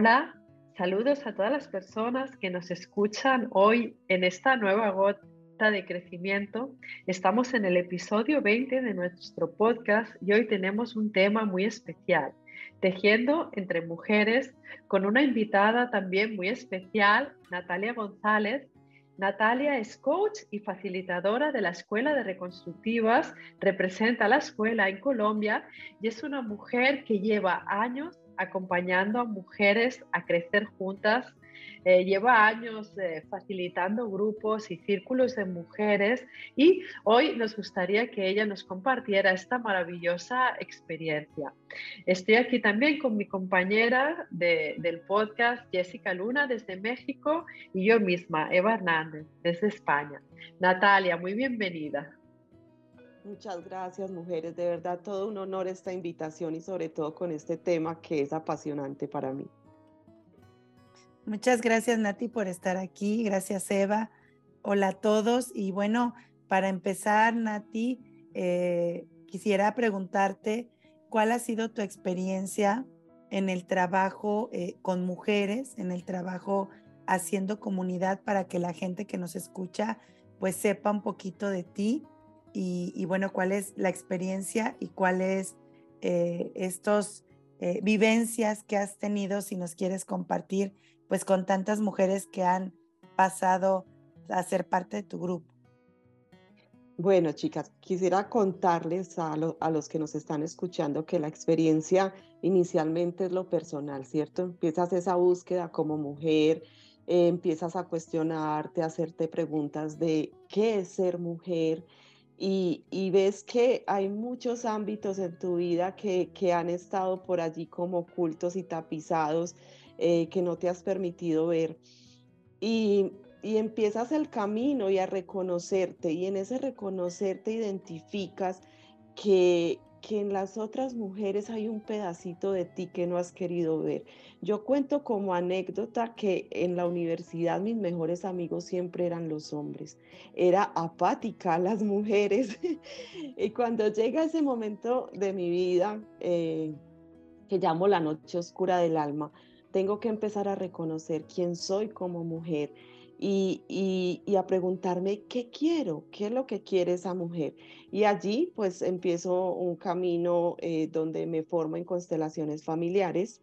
Hola, saludos a todas las personas que nos escuchan hoy en esta nueva gota de crecimiento. Estamos en el episodio 20 de nuestro podcast y hoy tenemos un tema muy especial, tejiendo entre mujeres, con una invitada también muy especial, Natalia González. Natalia es coach y facilitadora de la Escuela de Reconstructivas, representa la escuela en Colombia y es una mujer que lleva años acompañando a mujeres a crecer juntas. Eh, lleva años eh, facilitando grupos y círculos de mujeres y hoy nos gustaría que ella nos compartiera esta maravillosa experiencia. Estoy aquí también con mi compañera del podcast, Jessica Luna, desde México, y yo misma, Eva Hernández, desde España. Natalia, muy bienvenida. Muchas gracias, mujeres. De verdad, todo un honor esta invitación y sobre todo con este tema que es apasionante para mí. Muchas gracias, Nati, por estar aquí. Gracias, Eva. Hola a todos. Y bueno, para empezar, Nati, eh, quisiera preguntarte cuál ha sido tu experiencia en el trabajo eh, con mujeres, en el trabajo haciendo comunidad para que la gente que nos escucha pues sepa un poquito de ti y, bueno, cuál es la experiencia y cuáles eh, estos eh, vivencias que has tenido, si nos quieres compartir, pues con tantas mujeres que han pasado a ser parte de tu grupo. Bueno, chicas, quisiera contarles a, a, los que nos están escuchando que la experiencia inicialmente es lo personal, ¿cierto? Empiezas esa búsqueda como mujer, eh, empiezas a cuestionarte, a hacerte preguntas de qué es ser mujer, y, ves que hay muchos ámbitos en tu vida que, han estado por allí como ocultos y tapizados eh, que no te has permitido ver. Y, y empiezas el camino y a reconocerte y en ese reconocerte identificas que, que en las otras mujeres hay un pedacito de ti que no has querido ver. Yo cuento como anécdota que en la universidad mis mejores amigos siempre eran los hombres. Era apática las mujeres. y cuando llega ese momento de mi vida, eh, que llamo la noche oscura del alma, tengo que empezar a reconocer quién soy como mujer y, a preguntarme qué quiero, qué es lo que quiere esa mujer. Y allí pues empiezo un camino eh, donde me formo en constelaciones familiares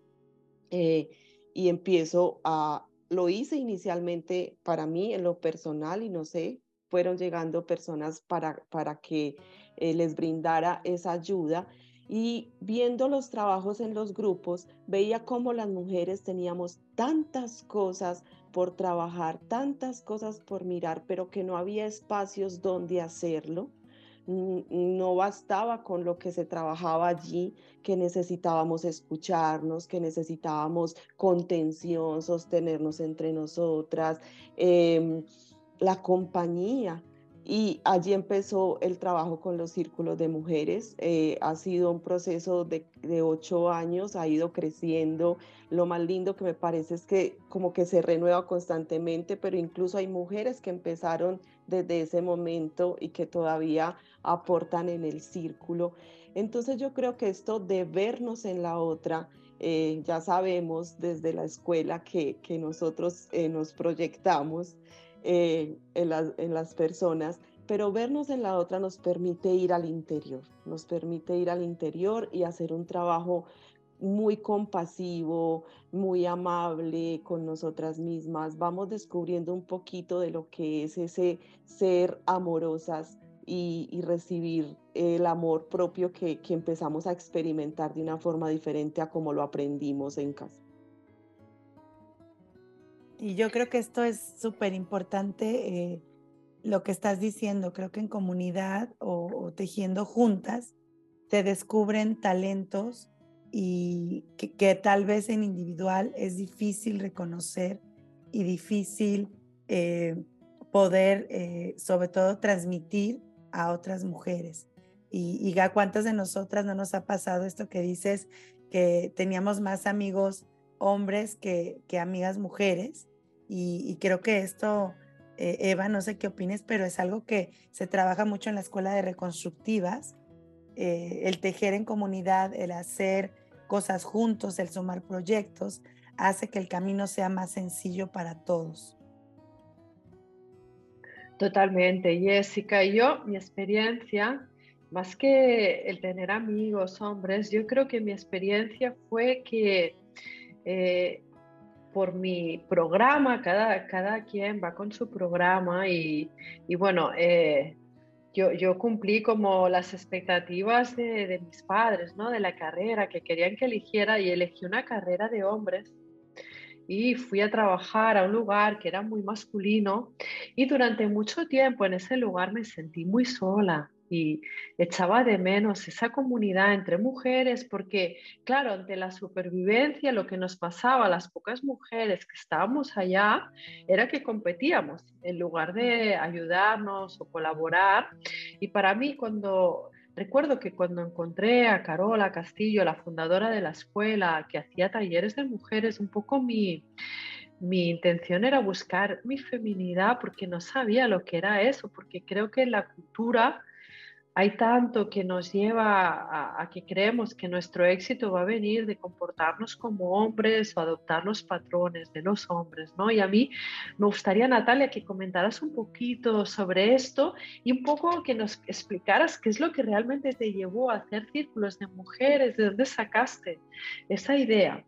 eh, y empiezo a, lo hice inicialmente para mí en lo personal y no sé, fueron llegando personas para, para que eh, les brindara esa ayuda. Y viendo los trabajos en los grupos, veía cómo las mujeres teníamos tantas cosas por trabajar, tantas cosas por mirar, pero que no había espacios donde hacerlo. No bastaba con lo que se trabajaba allí, que necesitábamos escucharnos, que necesitábamos contención, sostenernos entre nosotras, em, la compañía. Y allí empezó el trabajo con los círculos de mujeres. Eh, ha sido un proceso de, de, ocho años, ha ido creciendo. Lo más lindo que me parece es que como que se renueva constantemente, pero incluso hay mujeres que empezaron desde ese momento y que todavía aportan en el círculo. Entonces yo creo que esto de vernos en la otra, eh, ya sabemos desde la escuela que, que nosotros eh, nos proyectamos eh, en, en las personas, pero vernos en la otra nos permite ir al interior, nos permite ir al interior y hacer un trabajo muy compasivo, muy amable con nosotras mismas. Vamos descubriendo un poquito de lo que es ese ser amorosas y, y recibir el amor propio que, que empezamos a experimentar de una forma diferente a como lo aprendimos en casa. Y yo creo que esto es súper importante eh, lo que estás diciendo. Creo que en comunidad o, tejiendo juntas se descubren talentos y que, tal vez en individual es difícil reconocer y difícil eh, poder, eh, sobre todo, transmitir a otras mujeres. Y, y cuántas de nosotras no nos ha pasado esto que dices, que teníamos más amigos hombres que amigas mujeres. Y, creo que esto, eh, Eva, no sé qué opines, pero es algo que se trabaja mucho en la escuela de reconstructivas, eh, el tejer en comunidad, el hacer cosas juntos, el sumar proyectos, hace que el camino sea más sencillo para todos. Totalmente, Jessica. Yo, mi experiencia, más que el tener amigos hombres, yo creo que mi experiencia fue que eh, por mi programa, cada, cada quien va con su programa y, bueno, eh, yo, yo, cumplí como las expectativas de, de, mis padres, ¿no? De la carrera, que querían que eligiera y elegí una carrera de hombres y fui a trabajar a un lugar que era muy masculino y durante mucho tiempo en ese lugar me sentí muy sola y echaba de menos esa comunidad entre mujeres porque, claro, ante la supervivencia lo que nos pasaba a las pocas mujeres que estábamos allá era que competíamos en lugar de ayudarnos o colaborar. Y para mí cuando Recuerdo que cuando encontré a Carola Castillo, la fundadora de la escuela, que hacía talleres de mujeres, un poco mi, mi intención era buscar mi feminidad porque no sabía lo que era eso, porque creo que la cultura hay tanto que nos lleva a, que creemos que nuestro éxito va a venir de comportarnos como hombres o adoptar los patrones de los hombres, ¿no? Y a mí me gustaría, Natalia, que comentaras un poquito sobre esto y un poco que nos explicaras qué es lo que realmente te llevó a hacer círculos de mujeres, de dónde sacaste esa idea.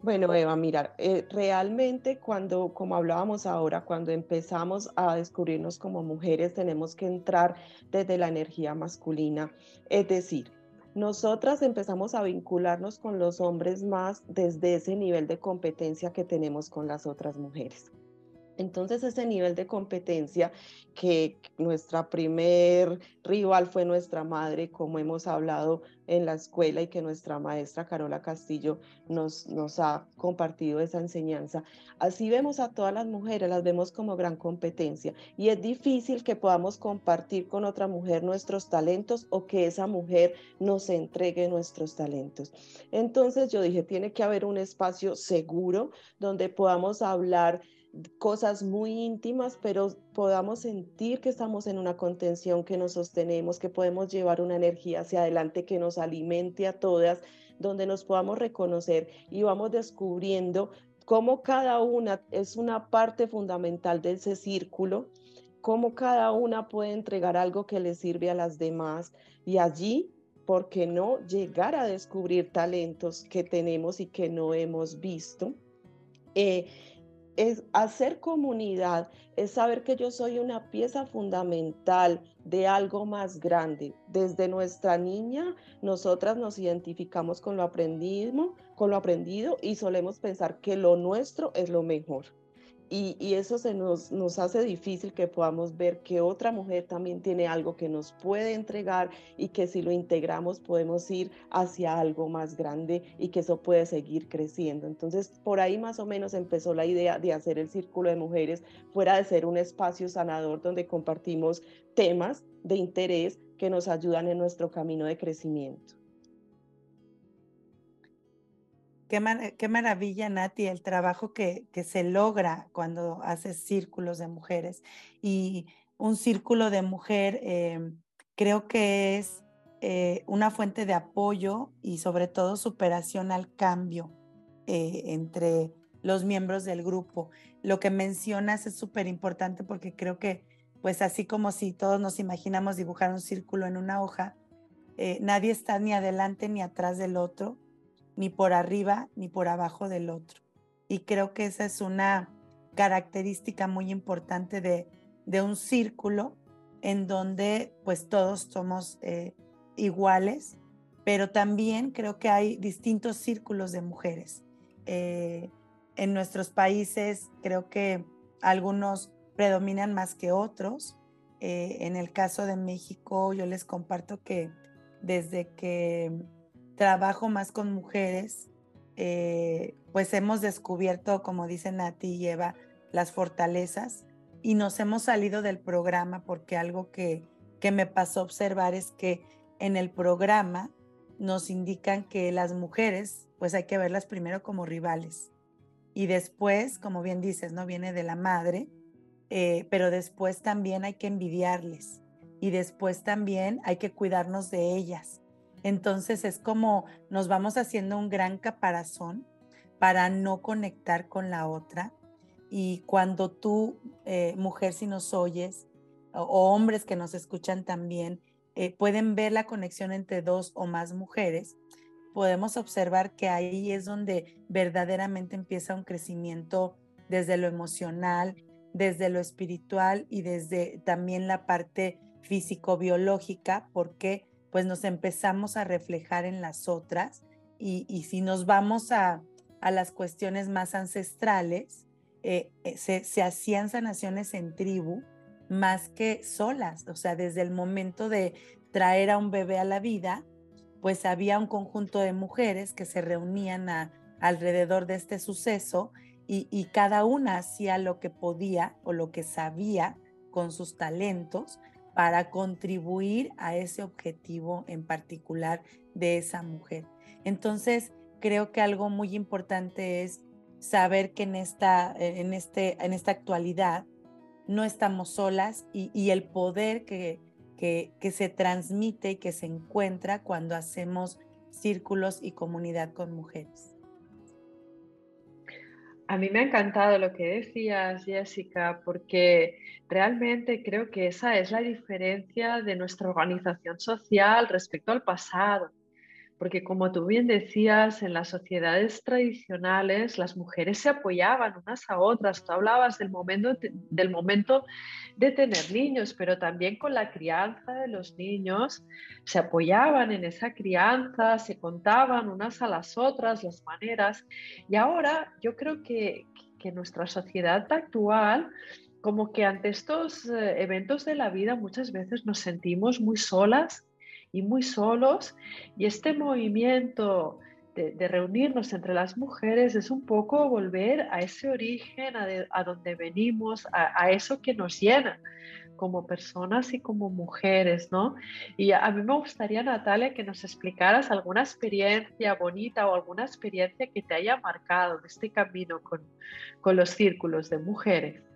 Bueno, Eva, mira, eh, realmente cuando, como hablábamos ahora, cuando empezamos a descubrirnos como mujeres, tenemos que entrar desde la energía masculina. Es decir, nosotras empezamos a vincularnos con los hombres más desde ese nivel de competencia que tenemos con las otras mujeres. Entonces ese nivel de competencia que nuestra primer rival fue nuestra madre, como hemos hablado en la escuela y que nuestra maestra Carola Castillo nos, nos ha compartido esa enseñanza. Así vemos a todas las mujeres, las vemos como gran competencia y es difícil que podamos compartir con otra mujer nuestros talentos o que esa mujer nos entregue nuestros talentos. Entonces yo dije, tiene que haber un espacio seguro donde podamos hablar cosas muy íntimas, pero podamos sentir que estamos en una contención, que nos sostenemos, que podemos llevar una energía hacia adelante que nos alimente a todas, donde nos podamos reconocer y vamos descubriendo cómo cada una es una parte fundamental de ese círculo, cómo cada una puede entregar algo que le sirve a las demás y allí ¿por qué no llegar a descubrir talentos que tenemos y que no hemos visto? Eh, es hacer comunidad, es saber que yo soy una pieza fundamental de algo más grande. Desde nuestra niña, nosotras nos identificamos con lo aprendido, con lo aprendido y solemos pensar que lo nuestro es lo mejor. Y, eso se nos, nos hace difícil que podamos ver que otra mujer también tiene algo que nos puede entregar y que si lo integramos podemos ir hacia algo más grande y que eso puede seguir creciendo. Entonces, por ahí más o menos empezó la idea de hacer el Círculo de Mujeres fuera de ser un espacio sanador donde compartimos temas de interés que nos ayudan en nuestro camino de crecimiento. Qué, maravilla, Nati, el trabajo que, se logra cuando haces círculos de mujeres. Y un círculo de mujer em, creo que es eh, una fuente de apoyo y sobre todo superación al cambio eh, entre los miembros del grupo. Lo que mencionas es súper importante porque creo que, pues así como si todos nos imaginamos dibujar un círculo en una hoja, eh, nadie está ni adelante ni atrás del otro ni por arriba ni por abajo del otro. Y creo que esa es una característica muy importante de, un círculo en donde pues todos somos eh, iguales, pero también creo que hay distintos círculos de mujeres. Eh, en nuestros países creo que algunos predominan más que otros. Eh, en el caso de México, yo les comparto que desde que trabajo más con mujeres, eh, pues hemos descubierto, como dice Nati y Eva, las fortalezas y nos hemos salido del programa porque algo que, que me pasó a observar es que en el programa nos indican que las mujeres, pues hay que verlas primero como rivales y después, como bien dices, no viene de la madre, eh, pero después también hay que envidiarles y después también hay que cuidarnos de ellas entonces es como nos vamos haciendo un gran caparazón para no conectar con la otra. Y cuando tú, eh, mujer, si nos oyes, o, hombres que nos escuchan también, eh, pueden ver la conexión entre dos o más mujeres, podemos observar que ahí es donde verdaderamente empieza un crecimiento desde lo emocional, desde lo espiritual y desde también la parte físico-biológica, porque pues nos empezamos a reflejar en las otras y, si nos vamos a, las cuestiones más ancestrales, eh, eh, se, se hacían sanaciones en tribu más que solas, o sea, desde el momento de traer a un bebé a la vida, pues había un conjunto de mujeres que se reunían alrededor de este suceso y, cada una hacía lo que podía o lo que sabía con sus talentos para contribuir a ese objetivo en particular de esa mujer. Entonces, creo que algo muy importante es saber que en esta, en este, en esta actualidad no estamos solas y, el poder que, que, que, se transmite y que se encuentra cuando hacemos círculos y comunidad con mujeres. A mí me ha encantado lo que decías, Jessica, porque realmente creo que esa es la diferencia de nuestra organización social respecto al pasado porque como tú bien decías, en las sociedades tradicionales las mujeres se apoyaban unas a otras. Tú hablabas del momento, del momento de tener niños, pero también con la crianza de los niños se apoyaban en esa crianza, se contaban unas a las otras las maneras. Y ahora yo creo que, que nuestra sociedad actual como que ante estos eh, eventos de la vida muchas veces nos sentimos muy solas y muy solos. Y este movimiento de, reunirnos entre las mujeres es un poco volver a ese origen, a, donde venimos, a, eso que nos llena como personas y como mujeres, ¿no? Y a, mí me gustaría, Natalia, que nos explicaras alguna experiencia bonita o alguna experiencia que te haya marcado en este camino con, con los círculos de mujeres.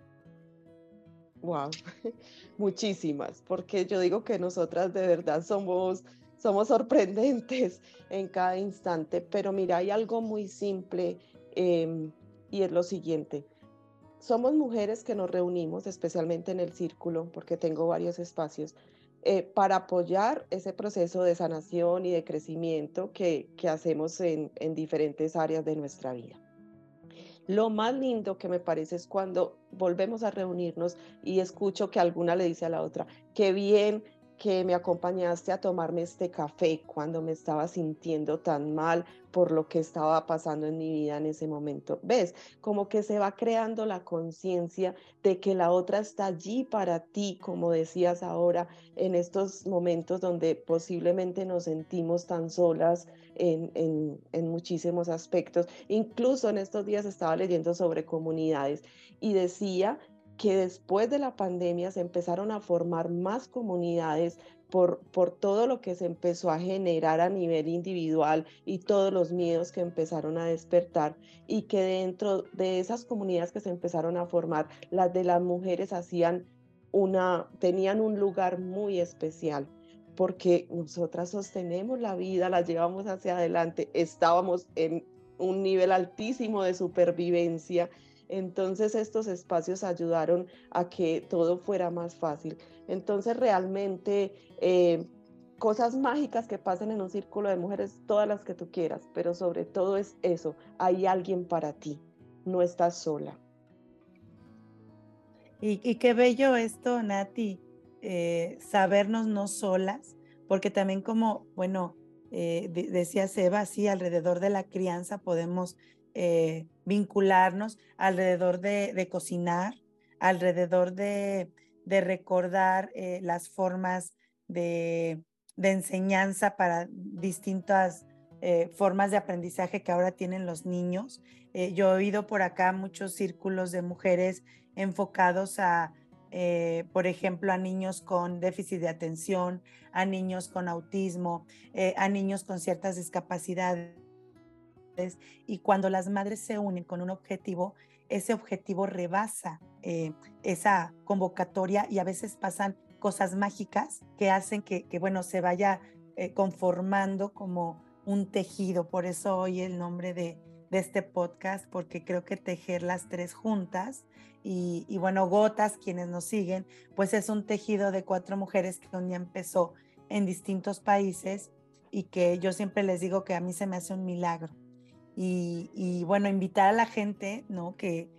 Wow, muchísimas, porque yo digo que nosotras de verdad somos, somos sorprendentes en cada instante, pero mira, hay algo muy simple em, y es lo siguiente. Somos mujeres que nos reunimos, especialmente en el círculo, porque tengo varios espacios, eh, para apoyar ese proceso de sanación y de crecimiento que, que hacemos en, en diferentes áreas de nuestra vida. Lo más lindo que me parece es cuando volvemos a reunirnos y escucho que alguna le dice a la otra, qué bien que me acompañaste a tomarme este café cuando me estaba sintiendo tan mal por lo que estaba pasando en mi vida en ese momento. ¿Ves? Como que se va creando la conciencia de que la otra está allí para ti, como decías ahora, en estos momentos donde posiblemente nos sentimos tan solas en, en, en muchísimos aspectos. Incluso en estos días estaba leyendo sobre comunidades y decía que después de la pandemia se empezaron a formar más comunidades por, por, todo lo que se empezó a generar a nivel individual y todos los miedos que empezaron a despertar y que dentro de esas comunidades que se empezaron a formar, las de las mujeres hacían una, tenían un lugar muy especial porque nosotras sostenemos la vida, la llevamos hacia adelante, estábamos en un nivel altísimo de supervivencia entonces estos espacios ayudaron a que todo fuera más fácil. Entonces realmente eh, cosas mágicas que pasan en un círculo de mujeres, todas las que tú quieras, pero sobre todo es eso, hay alguien para ti, no estás sola. Y, qué bello esto, Nati, eh, sabernos no solas, porque también como, bueno, eh, decía Seba, sí, alrededor de la crianza podemos vincularnos alrededor de, cocinar, alrededor de, recordar eh, las formas de, enseñanza para distintas eh, formas de aprendizaje que ahora tienen los niños. yo he oído por acá muchos círculos de mujeres enfocados a, por ejemplo, a niños con déficit de atención, a niños con autismo, a niños con ciertas discapacidades y cuando las madres se unen con un objetivo, ese objetivo rebasa eh, esa convocatoria y a veces pasan cosas mágicas que hacen que, bueno, se vaya eh, conformando como un tejido. Por eso hoy el nombre de, este podcast porque creo que tejer las tres juntas y, bueno, Gotas, quienes nos siguen, pues es un tejido de cuatro mujeres que un empezó en distintos países y que yo siempre les digo que a mí se me hace un milagro. Y, bueno, invitar a la gente, ¿no? Que,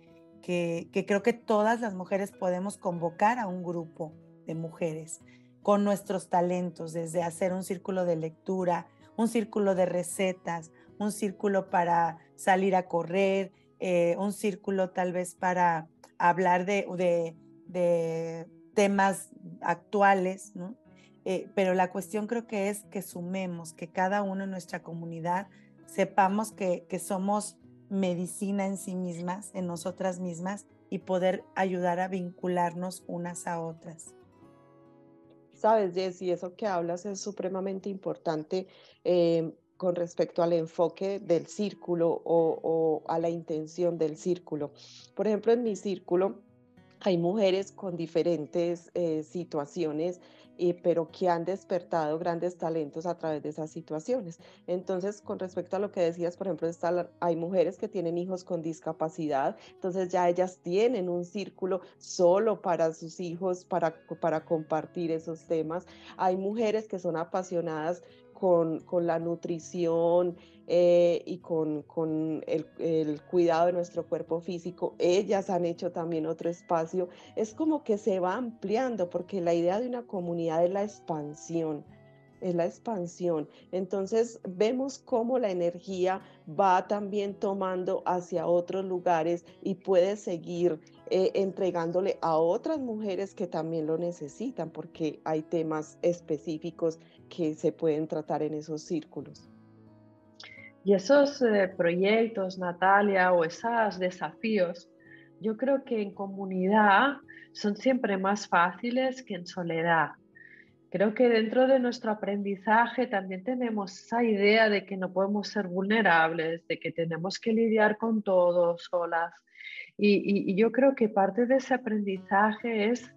que, creo que todas las mujeres podemos convocar a un grupo de mujeres con nuestros talentos, desde hacer un círculo de lectura, un círculo de recetas, un círculo para salir a correr, eh, un círculo tal vez para hablar de, de, de temas actuales, ¿no? Eh, pero la cuestión creo que es que sumemos, que cada uno en nuestra comunidad sepamos que, que somos medicina en sí mismas, en nosotras mismas, y poder ayudar a vincularnos unas a otras. Sabes, Jessy, eso que hablas es supremamente importante eh, con respecto al enfoque del círculo o, o, a la intención del círculo. Por ejemplo, en mi círculo hay mujeres con diferentes eh, situaciones pero que han despertado grandes talentos a través de esas situaciones. Entonces, con respecto a lo que decías, por ejemplo, está hay mujeres que tienen hijos con discapacidad, entonces ya ellas tienen un círculo solo para sus hijos, para, para compartir esos temas. Hay mujeres que son apasionadas con, con la nutrición eh, y con, con el, cuidado de nuestro cuerpo físico. Ellas han hecho también otro espacio. Es como que se va ampliando porque la idea de una comunidad es la expansión es la expansión. Entonces vemos cómo la energía va también tomando hacia otros lugares y puede seguir eh, entregándole a otras mujeres que también lo necesitan, porque hay temas específicos que se pueden tratar en esos círculos. Y esos eh, proyectos, Natalia, o esos desafíos, yo creo que en comunidad son siempre más fáciles que en soledad. Creo que dentro de nuestro aprendizaje también tenemos esa idea de que no podemos ser vulnerables, de que tenemos que lidiar con todo solas. Y, y, yo creo que parte de ese aprendizaje es,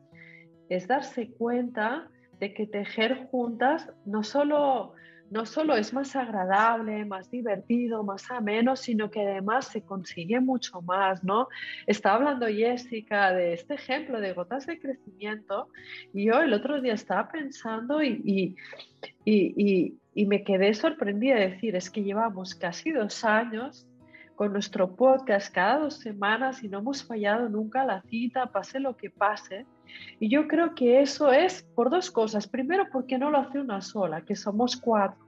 es darse cuenta de que tejer juntas no solo no solo es más agradable, más divertido, más ameno, sino que además se consigue mucho más, ¿no? Estaba hablando Jessica de este ejemplo de gotas de crecimiento y yo el otro día estaba pensando y, y, y me quedé sorprendida de decir, es que llevamos casi dos años con nuestro podcast cada dos semanas y no hemos fallado nunca la cita, pase lo que pase. Y yo creo que eso es por dos cosas. Primero, porque no lo hace una sola, que somos cuatro.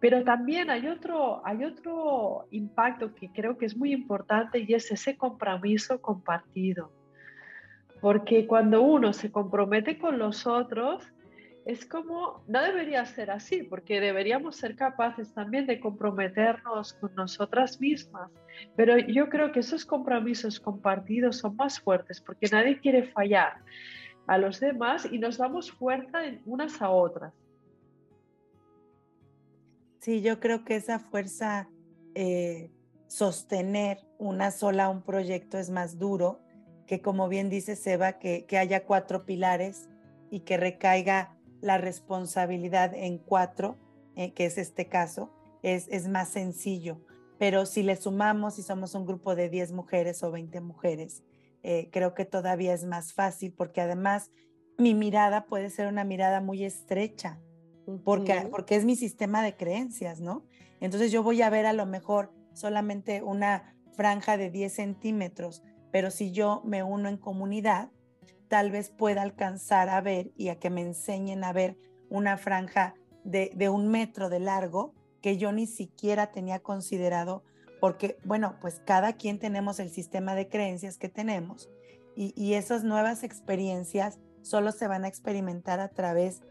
Pero también hay otro, hay otro impacto que creo que es muy importante y es ese compromiso compartido. Porque cuando uno se compromete con los otros, es como, no debería ser así, porque deberíamos ser capaces también de comprometernos con nosotras mismas. Pero yo creo que esos compromisos compartidos son más fuertes porque nadie quiere fallar a los demás y nos damos fuerza unas a otras. Sí, yo creo que esa fuerza, eh, sostener una sola un proyecto es más duro que como bien dice Seba, que, que haya cuatro pilares y que recaiga la responsabilidad en cuatro, eh, que es este caso, es, es más sencillo. Pero si le sumamos, si somos un grupo de 10 mujeres o 20 mujeres, eh, creo que todavía es más fácil porque además mi mirada puede ser una mirada muy estrecha, porque, porque es mi sistema de creencias, ¿no? Entonces yo voy a ver a lo mejor solamente una franja de 10 centímetros, pero si yo me uno en comunidad, tal vez pueda alcanzar a ver y a que me enseñen a ver una franja de, un metro de largo que yo ni siquiera tenía considerado, porque, bueno, pues cada quien tenemos el sistema de creencias que tenemos y, esas nuevas experiencias solo se van a experimentar a través,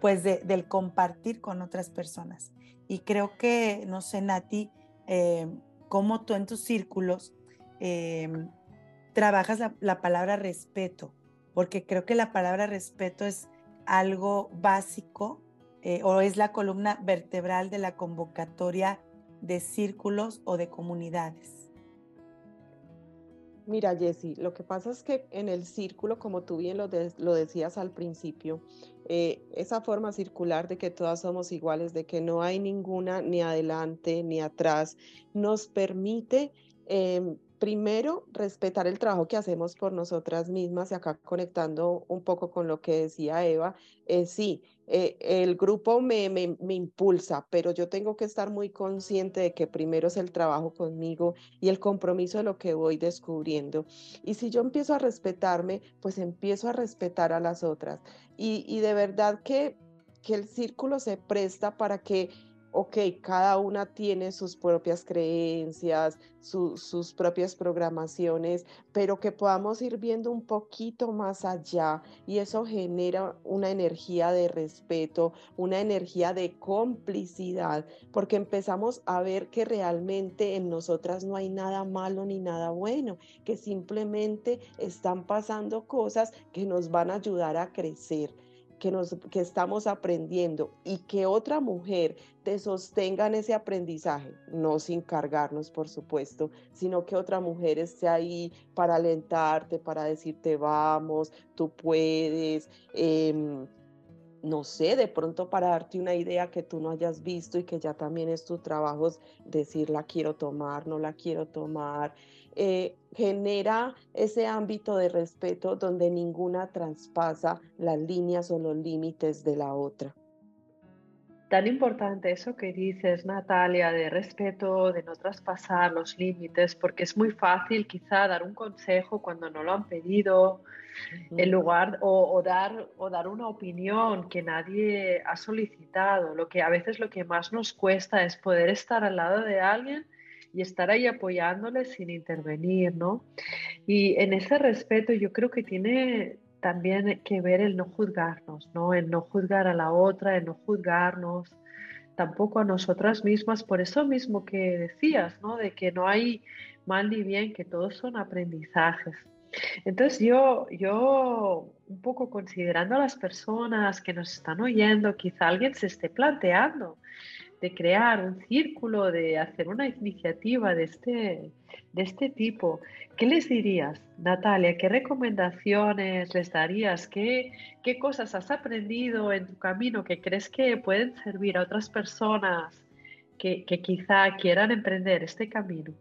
pues, del compartir con otras personas. Y creo que, no sé, Nati, eh, cómo tú en tus círculos eh, trabajas la palabra respeto porque creo que la palabra respeto es algo básico eh, o es la columna vertebral de la convocatoria de círculos o de comunidades. Mira, Jessy, lo que pasa es que en el círculo, como tú bien lo, lo decías al principio, eh, esa forma circular de que todas somos iguales, de que no hay ninguna ni adelante ni atrás, nos permite em, primero, respetar el trabajo que hacemos por nosotras mismas y acá conectando un poco con lo que decía Eva, eh, sí, eh, el grupo me, me, me, impulsa, pero yo tengo que estar muy consciente de que primero es el trabajo conmigo y el compromiso de lo que voy descubriendo. Y si yo empiezo a respetarme, pues empiezo a respetar a las otras. Y, y de verdad que, que el círculo se presta para que ok, cada una tiene sus propias creencias, sus propias programaciones, pero que podamos ir viendo un poquito más allá y eso genera una energía de respeto, una energía de complicidad, porque empezamos a ver que realmente en nosotras no hay nada malo ni nada bueno, que simplemente están pasando cosas que nos van a ayudar a crecer que, estamos aprendiendo y que otra mujer te sostenga en ese aprendizaje, no sin cargarnos, por supuesto, sino que otra mujer esté ahí para alentarte, para decirte, vamos, tú puedes. Em, no sé, de pronto para darte una idea que tú no hayas visto y que ya también es tu trabajo decir la quiero tomar, no la quiero tomar, eh, genera ese ámbito de respeto donde ninguna traspasa las líneas o los límites de la otra. Tan importante eso que dices, Natalia, de respeto, de no traspasar los límites, porque es muy fácil quizá dar un consejo cuando no lo han pedido, en lugar o, dar, o dar una opinión que nadie ha solicitado. Lo que a veces lo que más nos cuesta es poder estar al lado de alguien y estar ahí apoyándole sin intervenir, ¿no? Y en ese respeto yo creo que tiene también que ver el no juzgarnos, ¿no? El no juzgar a la otra, el no juzgarnos tampoco a nosotras mismas, por eso mismo que decías, ¿no? De que no hay mal ni bien, que todos son aprendizajes. Entonces yo, yo un poco considerando a las personas que nos están oyendo, quizá alguien se esté planteando de crear un círculo, de hacer una iniciativa de este, de este tipo, ¿qué les dirías, Natalia? ¿Qué recomendaciones les darías? ¿Qué, ¿Qué cosas has aprendido en tu camino que crees que pueden servir a otras personas que, que quizá quieran emprender este camino?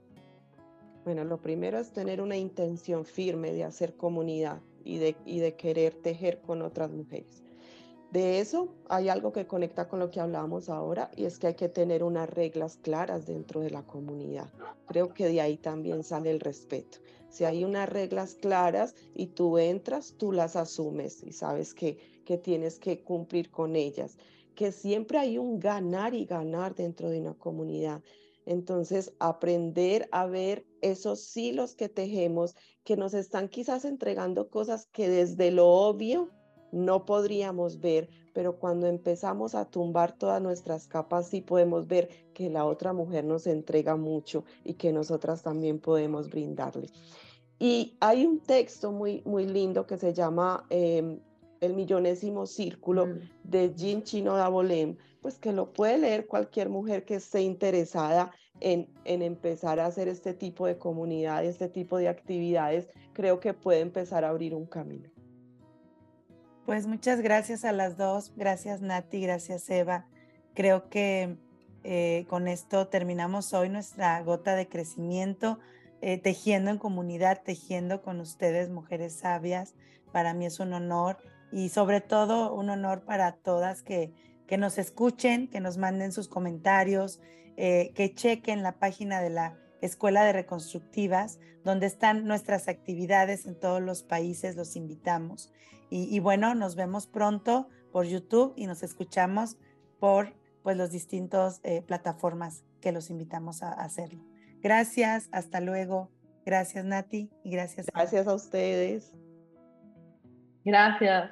Bueno, lo primero es tener una intención firme de hacer comunidad y de, y de querer tejer con otras mujeres. De eso hay algo que conecta con lo que hablamos ahora y es que hay que tener unas reglas claras dentro de la comunidad. Creo que de ahí también sale el respeto. Si hay unas reglas claras y tú entras, tú las asumes y sabes que, que tienes que cumplir con ellas. Que siempre hay un ganar y ganar dentro de una comunidad. Entonces, aprender a ver esos hilos que tejemos, que nos están quizás entregando cosas que desde lo obvio no podríamos ver, pero cuando empezamos a tumbar todas nuestras capas, sí podemos ver que la otra mujer nos entrega mucho y que nosotras también podemos brindarle. Y hay un texto muy, muy lindo que se llama em, El millonésimo círculo mm. de Jean Chino Dabolem, pues que lo puede leer cualquier mujer que esté interesada en, en, empezar a hacer este tipo de comunidad, este tipo de actividades, creo que puede empezar a abrir un camino. Pues muchas gracias a las dos, gracias Nati, gracias Eva. Creo que eh, con esto terminamos hoy nuestra gota de crecimiento, eh, tejiendo en comunidad, tejiendo con ustedes, mujeres sabias. Para mí es un honor y sobre todo un honor para todas que, que nos escuchen, que nos manden sus comentarios, eh, que chequen la página de la Escuela de Reconstructivas, donde están nuestras actividades en todos los países, los invitamos. Y, bueno, nos vemos pronto por YouTube y nos escuchamos por pues los distintos eh, plataformas que los invitamos a, hacerlo. Gracias, hasta luego. Gracias Nati y gracias. Gracias a ustedes. Gracias.